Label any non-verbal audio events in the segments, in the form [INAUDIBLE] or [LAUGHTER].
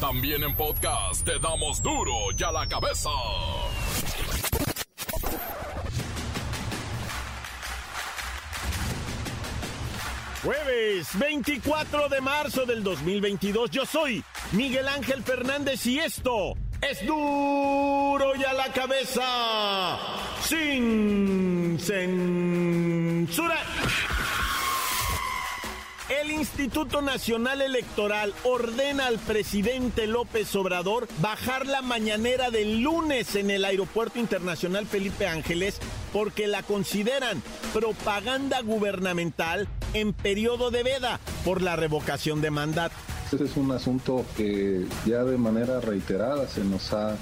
También en podcast te damos duro y a la cabeza. Jueves 24 de marzo del 2022. Yo soy Miguel Ángel Fernández y esto es duro y a la cabeza. Sin censura. El Instituto Nacional Electoral ordena al presidente López Obrador bajar la mañanera del lunes en el Aeropuerto Internacional Felipe Ángeles porque la consideran propaganda gubernamental en periodo de veda por la revocación de mandato. Este es un asunto que ya de manera reiterada se nos ha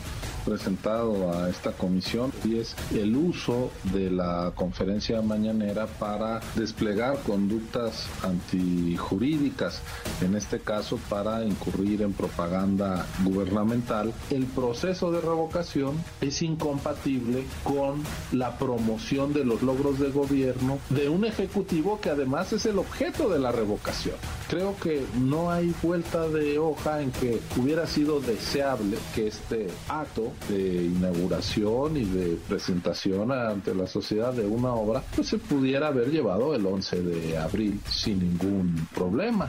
presentado a esta comisión y es el uso de la conferencia mañanera para desplegar conductas antijurídicas, en este caso para incurrir en propaganda gubernamental. El proceso de revocación es incompatible con la promoción de los logros de gobierno de un ejecutivo que además es el objeto de la revocación. Creo que no hay vuelta de hoja en que hubiera sido deseable que este acto de inauguración y de presentación ante la sociedad de una obra, pues se pudiera haber llevado el 11 de abril sin ningún problema.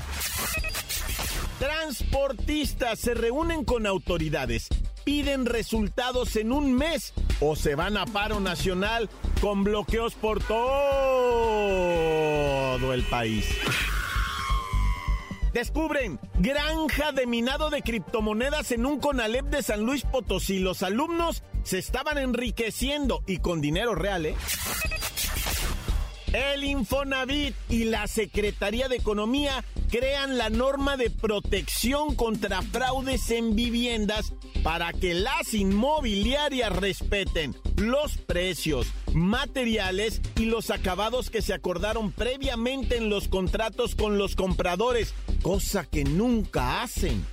Transportistas se reúnen con autoridades, piden resultados en un mes o se van a paro nacional con bloqueos por todo el país. Descubren granja de minado de criptomonedas en un Conalep de San Luis Potosí. Los alumnos se estaban enriqueciendo y con dinero real, ¿eh? El Infonavit y la Secretaría de Economía crean la norma de protección contra fraudes en viviendas para que las inmobiliarias respeten los precios, materiales y los acabados que se acordaron previamente en los contratos con los compradores, cosa que nunca hacen.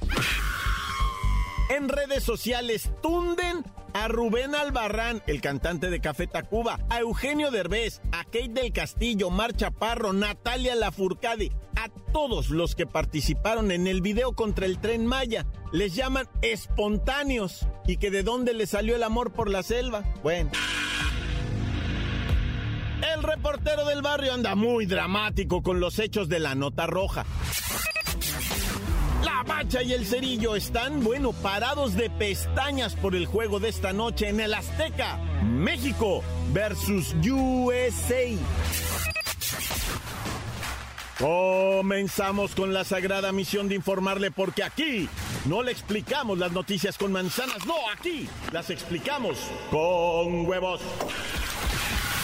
En redes sociales tunden a Rubén Albarrán, el cantante de Café Tacuba, a Eugenio Derbez, a Kate del Castillo, Mar Chaparro, Natalia Lafourcade, a todos los que participaron en el video contra el tren Maya. Les llaman espontáneos y que de dónde les salió el amor por la selva. Bueno. Reportero del barrio anda muy dramático con los hechos de la nota roja. La Bacha y el Cerillo están, bueno, parados de pestañas por el juego de esta noche en el Azteca. México versus USA. Comenzamos con la sagrada misión de informarle porque aquí no le explicamos las noticias con manzanas, no, aquí las explicamos con huevos.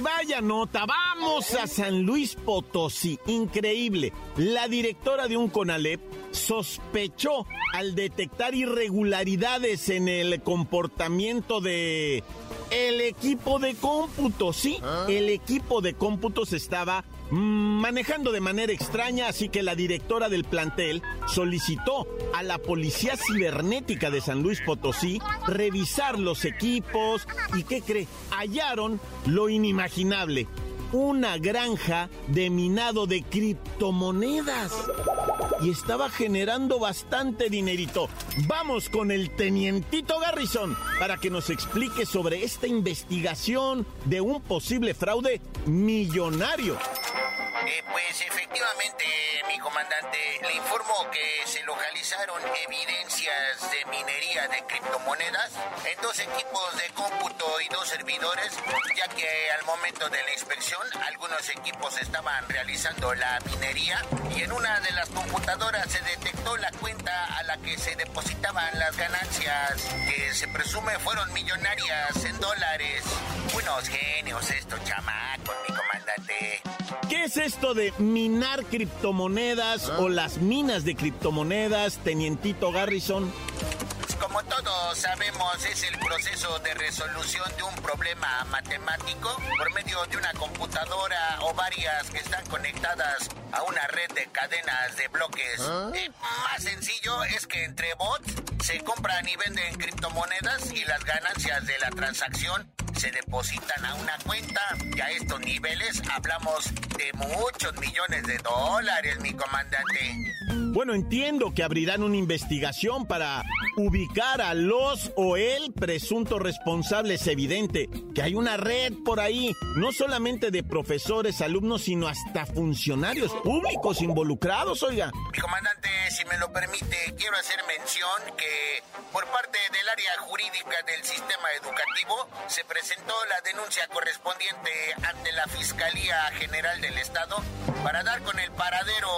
Y vaya nota, vamos a San Luis Potosí. Increíble. La directora de un CONALEP sospechó al detectar irregularidades en el comportamiento de el equipo de cómputo, sí, el equipo de cómputos estaba manejando de manera extraña, así que la directora del plantel solicitó a la Policía Cibernética de San Luis Potosí revisar los equipos y ¿qué cree? Hallaron lo inimaginable, una granja de minado de criptomonedas y estaba generando bastante dinerito. Vamos con el tenientito Garrison para que nos explique sobre esta investigación de un posible fraude millonario. Eh, pues efectivamente, mi comandante, le informo que se localizaron evidencias de minería de criptomonedas en dos equipos de cómputo y dos servidores, ya que al momento de la inspección algunos equipos estaban realizando la minería y en una de las computadoras se detectó la cuenta a la que se depositaban las ganancias, que se presume fueron millonarias en dólares. Buenos genios estos chamacos, mi comandante. ¿Qué es esto de minar criptomonedas o las minas de criptomonedas, tenientito Garrison? como todos sabemos, es el proceso de resolución de un problema matemático por medio de una computadora o varias que están conectadas a una red de cadenas de bloques. ¿Ah? más sencillo es que entre bots se compran y venden criptomonedas y las ganancias de la transacción se depositan a una cuenta y a estos niveles hablamos de muchos millones de dólares, mi comandante. Bueno, entiendo que abrirán una investigación para ubicar a los o el presunto responsable. Es evidente que hay una red por ahí, no solamente de profesores, alumnos, sino hasta funcionarios públicos involucrados, oiga. Mi comandante, si me lo permite, quiero hacer mención que por parte del área jurídica del sistema educativo se presentó la denuncia correspondiente ante la Fiscalía General del Estado para dar con el paradero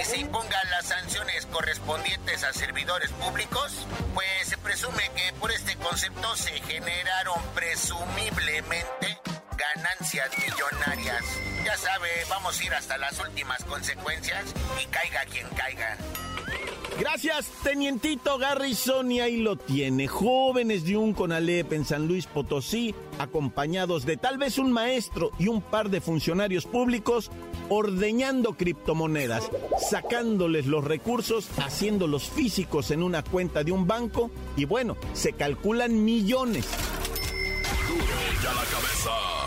y se impongan las sanciones correspondientes a servidores públicos, pues se presume que por este concepto se generaron presumiblemente ganancias millonarias. Ya sabe, vamos a ir hasta las últimas consecuencias y caiga quien caiga. Gracias, Tenientito Garrison, y ahí lo tiene. Jóvenes de un Conalep en San Luis Potosí, acompañados de tal vez un maestro y un par de funcionarios públicos, ordeñando criptomonedas, sacándoles los recursos, haciéndolos físicos en una cuenta de un banco, y bueno, se calculan millones. la cabeza.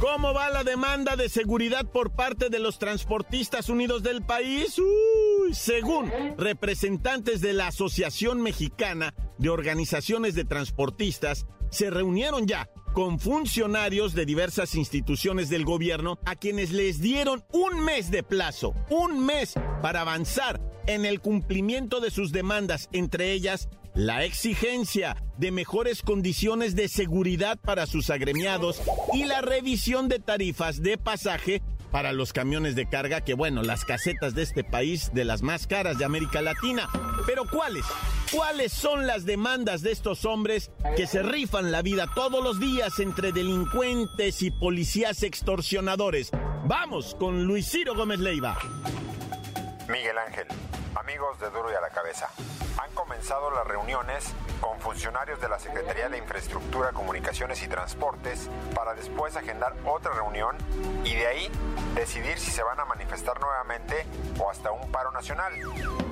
¿Cómo va la demanda de seguridad por parte de los transportistas unidos del país? Uy, según representantes de la Asociación Mexicana de Organizaciones de Transportistas, se reunieron ya con funcionarios de diversas instituciones del gobierno a quienes les dieron un mes de plazo, un mes para avanzar en el cumplimiento de sus demandas, entre ellas la exigencia de mejores condiciones de seguridad para sus agremiados y la revisión de tarifas de pasaje para los camiones de carga, que bueno, las casetas de este país de las más caras de América Latina. Pero ¿cuáles? ¿Cuáles son las demandas de estos hombres que se rifan la vida todos los días entre delincuentes y policías extorsionadores? Vamos con Luis Ciro Gómez Leiva. Miguel Ángel, amigos de Duro y a la Cabeza han comenzado las reuniones con funcionarios de la Secretaría de Infraestructura, Comunicaciones y Transportes para después agendar otra reunión y de ahí decidir si se van a manifestar nuevamente o hasta un paro nacional.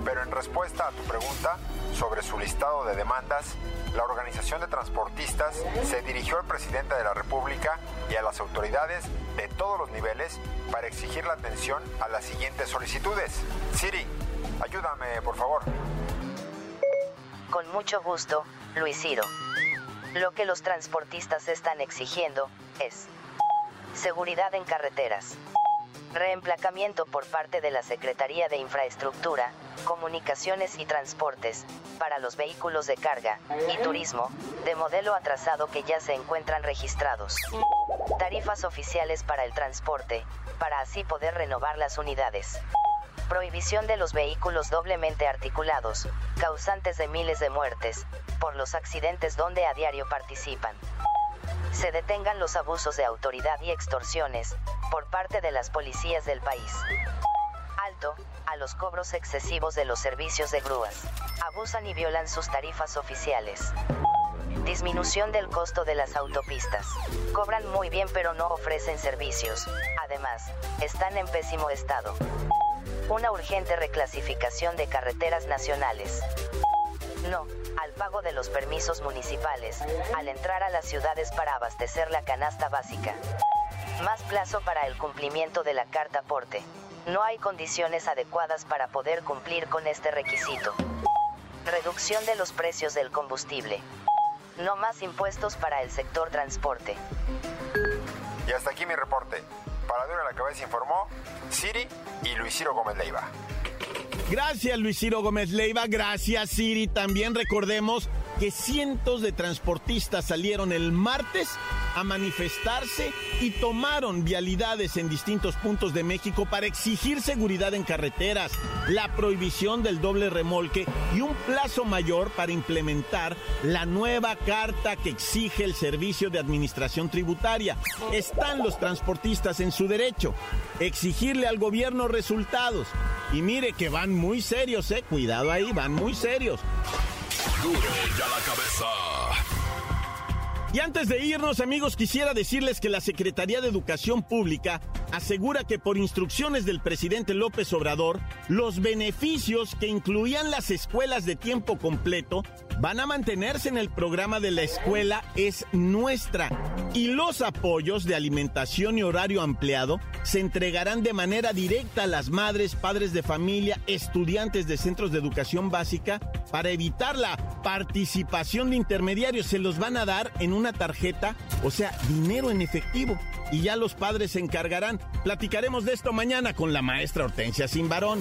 Pero en respuesta a tu pregunta sobre su listado de demandas, la organización de transportistas se dirigió al presidente de la República y a las autoridades de todos los niveles para exigir la atención a las siguientes solicitudes. Siri, ayúdame, por favor. Con mucho gusto, Luis Ciro. Lo que los transportistas están exigiendo es seguridad en carreteras, reemplacamiento por parte de la Secretaría de Infraestructura, Comunicaciones y Transportes, para los vehículos de carga y turismo, de modelo atrasado que ya se encuentran registrados. Tarifas oficiales para el transporte, para así poder renovar las unidades. Prohibición de los vehículos doblemente articulados, causantes de miles de muertes, por los accidentes donde a diario participan. Se detengan los abusos de autoridad y extorsiones, por parte de las policías del país. Alto, a los cobros excesivos de los servicios de grúas. Abusan y violan sus tarifas oficiales. Disminución del costo de las autopistas. Cobran muy bien pero no ofrecen servicios. Además, están en pésimo estado una urgente reclasificación de carreteras nacionales. No, al pago de los permisos municipales, al entrar a las ciudades para abastecer la canasta básica. Más plazo para el cumplimiento de la carta porte. No hay condiciones adecuadas para poder cumplir con este requisito. Reducción de los precios del combustible. No más impuestos para el sector transporte. Y hasta aquí mi reporte. Para Dura la Cabeza informó Siri y Luis Ciro Gómez Leiva. Gracias Luis Ciro Gómez Leiva, gracias Siri. También recordemos que cientos de transportistas salieron el martes a manifestarse y tomaron vialidades en distintos puntos de México para exigir seguridad en carreteras, la prohibición del doble remolque y un plazo mayor para implementar la nueva carta que exige el Servicio de Administración Tributaria. Están los transportistas en su derecho. Exigirle al gobierno resultados. Y mire que van muy serios, eh. Cuidado ahí, van muy serios. La cabeza. Y antes de irnos, amigos, quisiera decirles que la Secretaría de Educación Pública asegura que por instrucciones del presidente López Obrador, los beneficios que incluían las escuelas de tiempo completo van a mantenerse en el programa de la escuela es nuestra y los apoyos de alimentación y horario ampliado se entregarán de manera directa a las madres, padres de familia, estudiantes de centros de educación básica para evitar la participación de intermediarios. Se los van a dar en una tarjeta, o sea, dinero en efectivo. Y ya los padres se encargarán. Platicaremos de esto mañana con la maestra Hortensia Simbarón.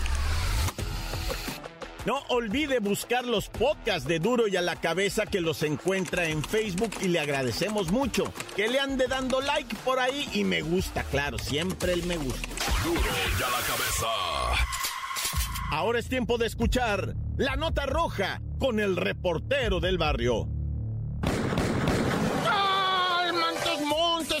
No olvide buscar los podcasts de Duro y a la cabeza que los encuentra en Facebook y le agradecemos mucho. Que le ande dando like por ahí y me gusta, claro, siempre el me gusta. Duro y a la cabeza. Ahora es tiempo de escuchar la nota roja con el reportero del barrio.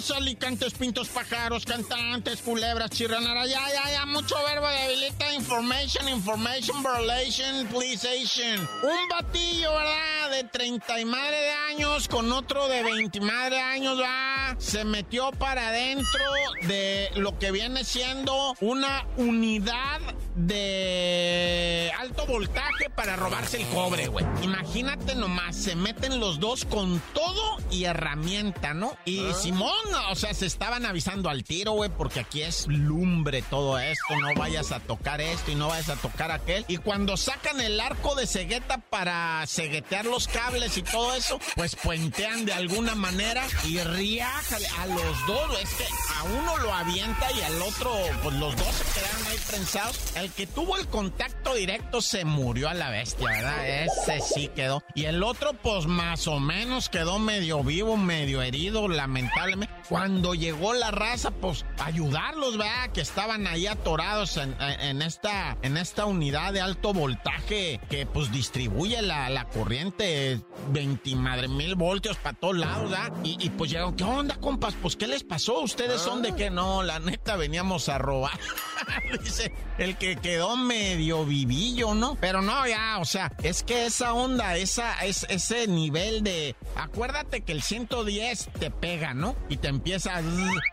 Alicantes, pintos, pájaros, cantantes, culebras, chirranaras, ya, ya, ya, mucho verbo debilita, information, information, violation, pleaseation. Un batillo, ¿verdad? De 30 y madre de años con otro de 20 madre de años, va, se metió para adentro de lo que viene siendo una unidad de alto voltaje para robarse el cobre, güey. Imagínate nomás, se meten los dos con todo y herramienta, ¿no? Y ah. Simón, o sea, se estaban avisando al tiro, güey, porque aquí es lumbre todo esto, no vayas a tocar esto y no vayas a tocar aquel. Y cuando sacan el arco de cegueta para ceguetear los cables y todo eso, pues puentean de alguna manera y riájale a los dos, es que a uno lo avienta y al otro, pues los dos se quedan ahí prensados el que tuvo el contacto directo se murió a la bestia, ¿verdad? Ese sí quedó. Y el otro, pues más o menos quedó medio vivo, medio herido, lamentablemente. Cuando llegó la raza, pues ayudarlos, ¿verdad? Que estaban ahí atorados en, esta, en esta unidad de alto voltaje que pues distribuye la, corriente 20 madre mil voltios para todos lados, ¿verdad? Y, pues llegaron, ¿qué onda, compas? Pues ¿qué les pasó? ¿Ustedes son de que no? La neta veníamos a robar. [LAUGHS] Dice el que quedó medio vivillo, ¿no? Pero no, ya, o sea, es que esa onda, esa, es, ese nivel de. Acuérdate que el 110 te pega, ¿no? Y te empieza.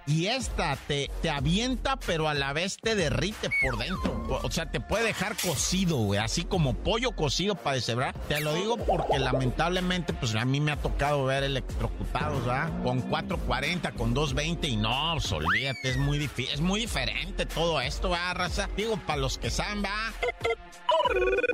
Y esta te, te avienta, pero a la vez te derrite por dentro. O sea, te puede dejar cocido, güey. Así como pollo cocido para deshebrar. Te lo digo porque lamentablemente, pues a mí me ha tocado ver Con 440, con 220 y no, pues, olvídate, es muy difícil, es muy diferente todo esto, ¿verdad, raza? Digo, para los que saben, va.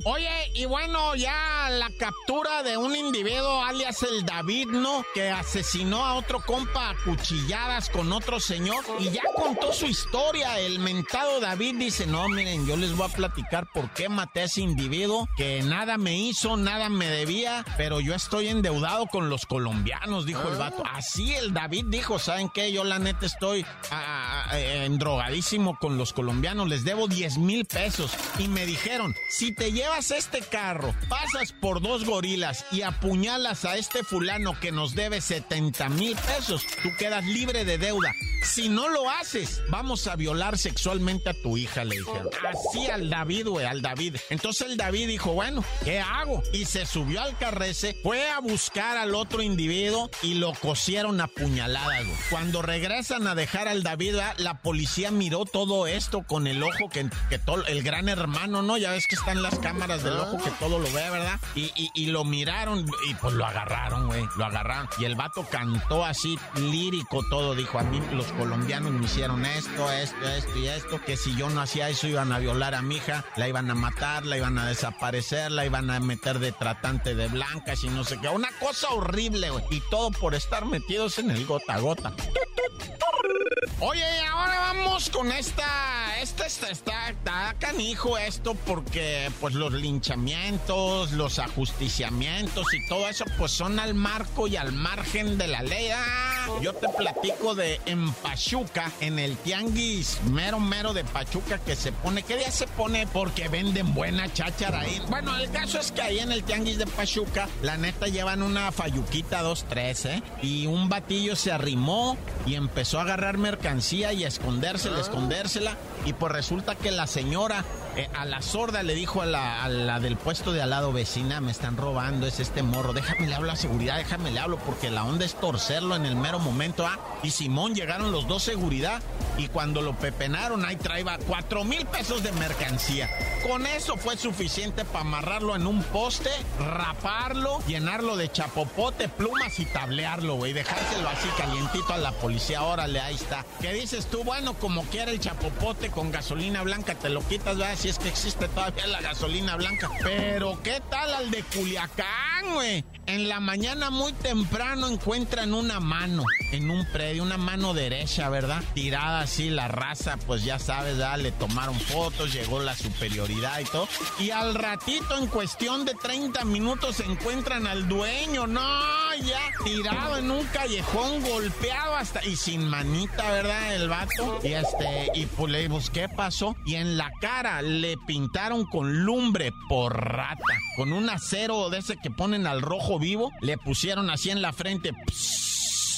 Oye, y bueno, ya la captura de un individuo alias el David, ¿no? Que asesinó a otro compa a cuchilladas con otro señor y ya contó su historia. El mentado David dice, no, miren, yo les voy a platicar por qué maté a ese individuo, que nada me hizo, nada me debía, pero yo estoy endeudado con los colombianos, dijo el vato. Así el David dijo, ¿saben qué? Yo la neta estoy ah, ah, endrogadísimo con los colombianos, les debo 10 mil pesos. Y me dijeron, si te llevas este carro, pasas por dos gorilas y apuñalas a este fulano que nos debe 70 mil pesos, tú quedas libre de deuda. Si no lo haces, vamos a violar sexualmente a tu hija, le dijeron. Así al David, güey, al David. Entonces el David dijo, bueno, ¿qué hago? Y se subió al carrece, fue a buscar al otro individuo y lo cosieron a puñaladas, güey. Cuando regresan a dejar al David, la policía miró todo esto con el ojo que, que todo, el gran hermano, ¿no? Ya ves que están las cámaras del ojo que todo lo ve, ¿verdad? Y, y, lo miraron y pues lo agarraron, güey. Lo agarraron. Y el vato cantó así, lírico todo. Dijo, a mí los colombianos me hicieron esto, esto, esto y esto. Que si yo no hacía eso iban a violar a mi hija, la iban a matar, la iban a desaparecer, la iban a meter de tratante de blancas y no sé qué. Una cosa horrible, güey. Y todo por estar metidos en el gota a gota. Oye, ahora vamos con esta, esta, esta, está, está canijo esto porque pues los linchamientos, los ajusticiamientos y todo eso pues son al marco y al margen de la ley. Ah, yo te platico de en Pachuca, en el tianguis mero mero de Pachuca que se pone, ¿qué día se pone? Porque venden buena cháchara ahí. Bueno, el caso es que ahí en el tianguis de Pachuca, la neta llevan una fayuquita 2-3, ¿eh? Y un batillo se arrimó y empezó a agarrar mercancía y a escondérsela, escondérsela. Y pues resulta que la señora eh, a la sorda le dijo a la, del puesto de al lado, vecina, me están robando, es este morro, déjame le hablo a seguridad, déjame le hablo, porque la onda es torcerlo en el mero momento. Ah, y Simón llegaron los dos seguridad y cuando lo pepenaron, ahí traía cuatro mil pesos de mercancía. Con eso fue suficiente para amarrarlo en un poste, raparlo, llenarlo de chapopote, plumas y tablearlo, güey, dejárselo así calientito a la policía. Órale, ahí está. ¿Qué dices tú? Bueno, como quiera el chapopote con gasolina blanca, te lo quitas, ¿verdad? si es que existe todavía la gasolina blanca. Pero ¿qué tal al de Culiacán, güey? En la mañana muy temprano encuentran una mano en un predio, una mano derecha, ¿verdad? Tirada así, la raza, pues ya sabes, ¿verdad? le tomaron fotos, llegó la superioridad y todo. Y al ratito, en cuestión de 30 minutos, encuentran al dueño, no, ya tirado en un callejón, golpeado hasta y sin manita, ¿verdad? El vato. Y este, y pues le ¿qué pasó? Y en la cara le pintaron con lumbre por rata, con un acero de ese que ponen al rojo vivo, le pusieron así en la frente.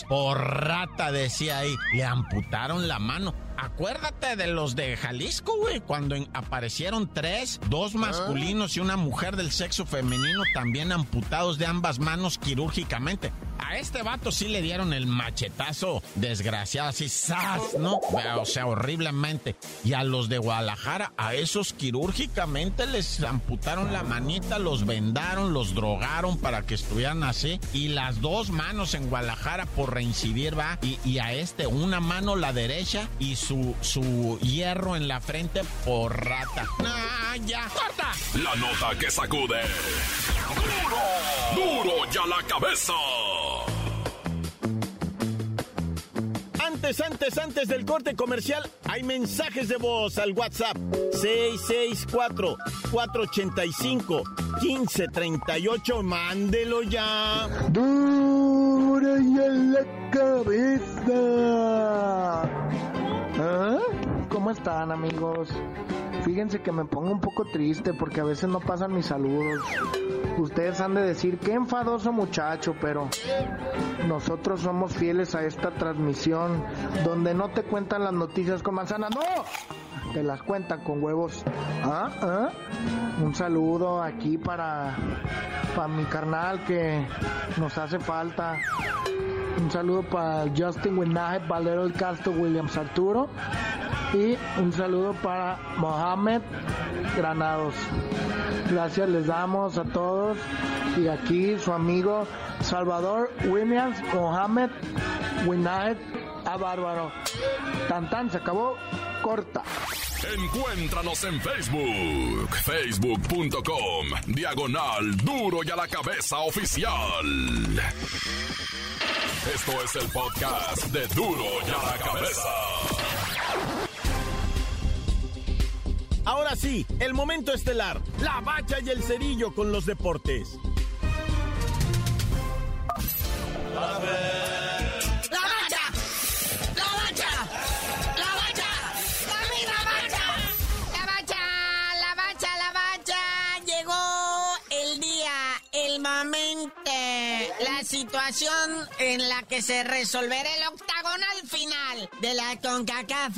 Por rata, decía ahí. Le amputaron la mano. Acuérdate de los de Jalisco, güey, cuando aparecieron tres, dos ah. masculinos y una mujer del sexo femenino también amputados de ambas manos quirúrgicamente. A este vato sí le dieron el machetazo desgraciado, así, ¡zas! ¿No? O sea, horriblemente. Y a los de Guadalajara, a esos quirúrgicamente les amputaron la manita, los vendaron, los drogaron para que estuvieran así. Y las dos manos en Guadalajara por reincidir, va. Y, y a este, una mano la derecha y su, su hierro en la frente por rata. ¡Ah, ya! ¡Corta! La nota que sacude. ¡Duro! ¡Duro ya la cabeza! Antes, antes, antes del corte comercial, hay mensajes de voz al WhatsApp 664-485-1538. Mándelo ya. ¡Duro ya la cabeza! ¿Ah? ¿Cómo están amigos? Fíjense que me pongo un poco triste porque a veces no pasan mis saludos. Ustedes han de decir, qué enfadoso muchacho, pero nosotros somos fieles a esta transmisión donde no te cuentan las noticias con manzana, no, te las cuentan con huevos. ¿Ah? ¿Ah? Un saludo aquí para, para mi carnal que nos hace falta. Un saludo para Justin Winaje, Valero del Castro, Williams Arturo. Y un saludo para Mohamed Granados. Gracias les damos a todos. Y aquí su amigo Salvador Williams Mohamed Winaje a Bárbaro. Tan tan, se acabó. Corta. Encuéntranos en Facebook, facebook.com, diagonal duro y a la cabeza oficial. Esto es el podcast de Duro y a la Cabeza. Ahora sí, el momento estelar, la bacha y el cerillo con los deportes. La situación en la que se resolverá el octagonal final de la CONCACAF.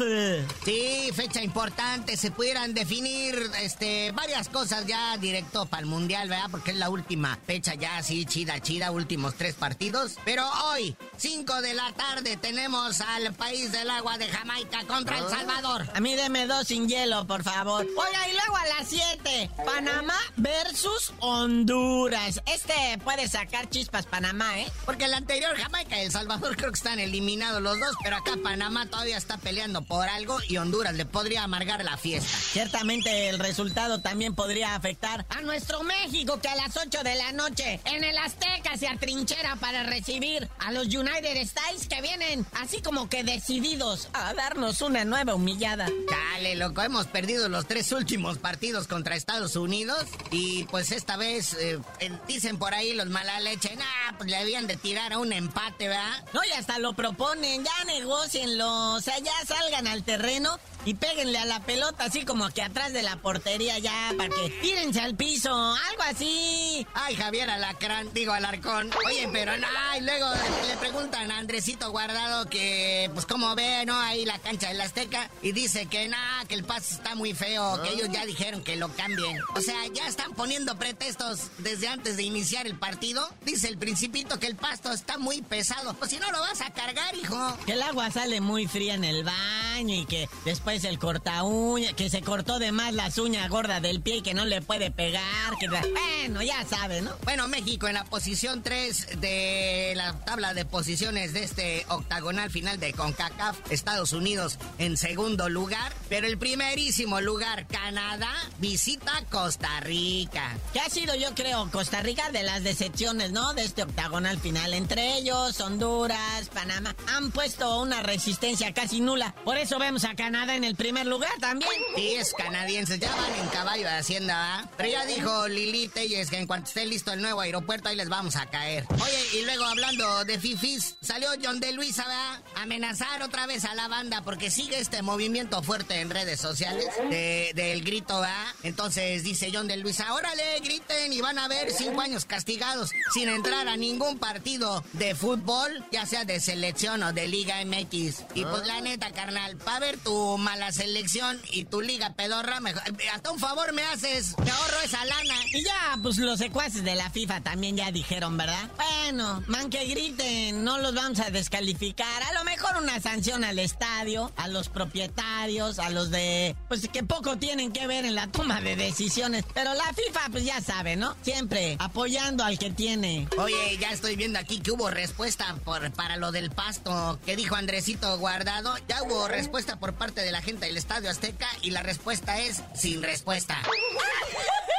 Sí, fecha importante. Se pudieran definir este, varias cosas ya directo para el Mundial, ¿verdad? Porque es la última fecha ya así, chida, chida, últimos tres partidos. Pero hoy, 5 de la tarde, tenemos al país del agua de Jamaica contra El Ah. Salvador. A mí deme dos sin hielo, por favor. Oiga, y luego a las 7, Panamá versus Honduras. Este puede sacar chispas Panamá, ¿eh? Porque el anterior, Jamaica y El Salvador, creo que están eliminados los dos, pero acá Panamá todavía está peleando por algo y Honduras le podría amargar la fiesta. Ciertamente el resultado también podría afectar a nuestro México, que a las 8 de la noche en el Azteca se atrinchera para recibir a los United States que vienen así como que decididos a darnos una nueva humillada. Dale, loco, hemos perdido los tres últimos partidos contra Estados Unidos y pues esta vez eh, eh, dicen por ahí los mala leche, nah, pues le habían de tirar a un empate, ¿verdad? No, y hasta lo proponen, ya negocienlo, o sea, ya salgan al terreno y péguenle a la pelota así como que atrás de la portería ya, para que tírense al piso, algo así. Ay, Javier Alacrán, digo Alarcón. Oye, pero no, y luego le preguntan a Andresito Guardado que, pues, cómo ve, ¿no? Ahí la cancha del Azteca. Y dice que nada, que el pase está muy feo, que ellos ya dijeron que lo cambien. O sea, ya están poniendo pretextos desde antes de iniciar el partido. Dice el principito que el pasto está muy pesado. Pues si no lo vas a cargar, hijo. Que el agua sale muy fría en el baño y que después el corta uña, que se cortó de más las uñas gordas del pie y que no le puede pegar. Que, bueno, ya sabe, ¿no? Bueno, México en la posición 3 de la tabla de posiciones de este octagonal final de CONCACAF. Estados Unidos en segundo lugar. Pero el primerísimo lugar, Canadá, visita Costa Rica. Que ha sido, yo creo, Costa Rica de las decepciones, ¿no? De este octagonal final. Entre ellos, Honduras, Panamá, han puesto una resistencia casi nula. Por eso vemos a Canadá en el primer lugar también. Sí, es canadienses, ya van en caballo de Hacienda, ¿va? Pero ya dijo Lili Telles que en cuanto esté listo el nuevo aeropuerto, ahí les vamos a caer. Oye, y luego hablando de fifis, salió John de Luisa. A amenazar otra vez a la banda porque sigue este movimiento fuerte en redes sociales de- del grito, ¿va? Entonces dice John de Luisa, órale, griten y van a ver cinco años castigados sin entrar a ningún partido de fútbol, ya sea de selección o de Liga MX. Y pues la neta, carnal, para ver tu mala selección y tu liga pedorra, mejor, hasta un favor me haces, me ahorro esa lana. Y ya, pues los secuaces de la FIFA también ya dijeron, ¿verdad? Bueno, man que griten, no los vamos a descalificar. A lo mejor una sanción al estadio, a los propietarios, a los de... Pues que poco tienen que ver en la toma de decisiones. Pero la FIFA, pues ya sabe, ¿no? Siempre apoyando al que tiene. Oye, ya estoy viendo aquí que hubo respuesta por, para lo del pasto que dijo Andresito Guardado. Ya hubo respuesta por parte de la gente del Estadio Azteca y la respuesta es sin respuesta. [LAUGHS]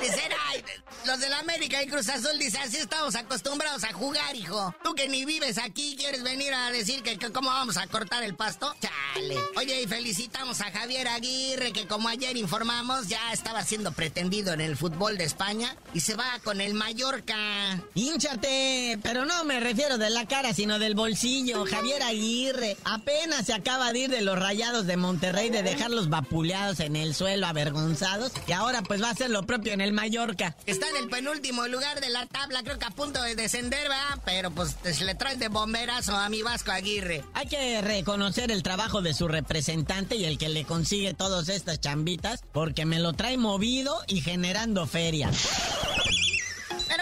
Dicen, ay, los del América y Cruz Azul dicen, así estamos acostumbrados a jugar, hijo. Tú que ni vives aquí, ¿quieres venir a decir que, que cómo vamos a cortar el pasto? Chale. Oye, y felicitamos a Javier Aguirre, que como ayer informamos, ya estaba siendo pretendido en el fútbol de España y se va con el Mallorca. Hinchate, pero no me refiero de la cara, sino del bolsillo. Javier Aguirre apenas se acaba de ir de los rayados de Monterrey, de dejarlos vapuleados en el suelo, avergonzados, y ahora pues va a hacer lo propio en el Mallorca. Está en el penúltimo lugar de la tabla, creo que a punto de descender, va, pero pues le traen de bomberazo a mi Vasco Aguirre. Hay que reconocer el trabajo de su representante y el que le consigue todas estas chambitas, porque me lo trae movido y generando feria.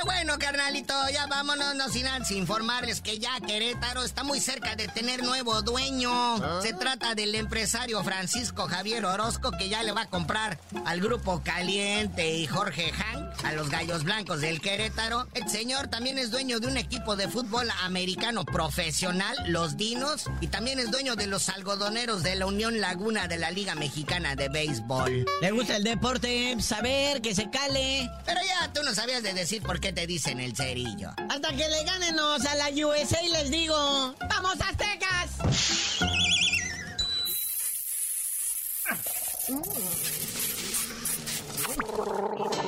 Bueno, carnalito, ya vámonos, no sin antes informarles que ya Querétaro está muy cerca de tener nuevo dueño. Se trata del empresario Francisco Javier Orozco que ya le va a comprar al grupo Caliente y Jorge Han a los Gallos Blancos del Querétaro. El señor también es dueño de un equipo de fútbol americano profesional, los Dinos, y también es dueño de los algodoneros de la Unión Laguna de la Liga Mexicana de Béisbol. ¿Le gusta el deporte? Saber que se cale. Pero ya tú no sabías de decir por qué te dicen el cerillo. Hasta que le ganenos a la USA y les digo, ¡Vamos Aztecas! ¡La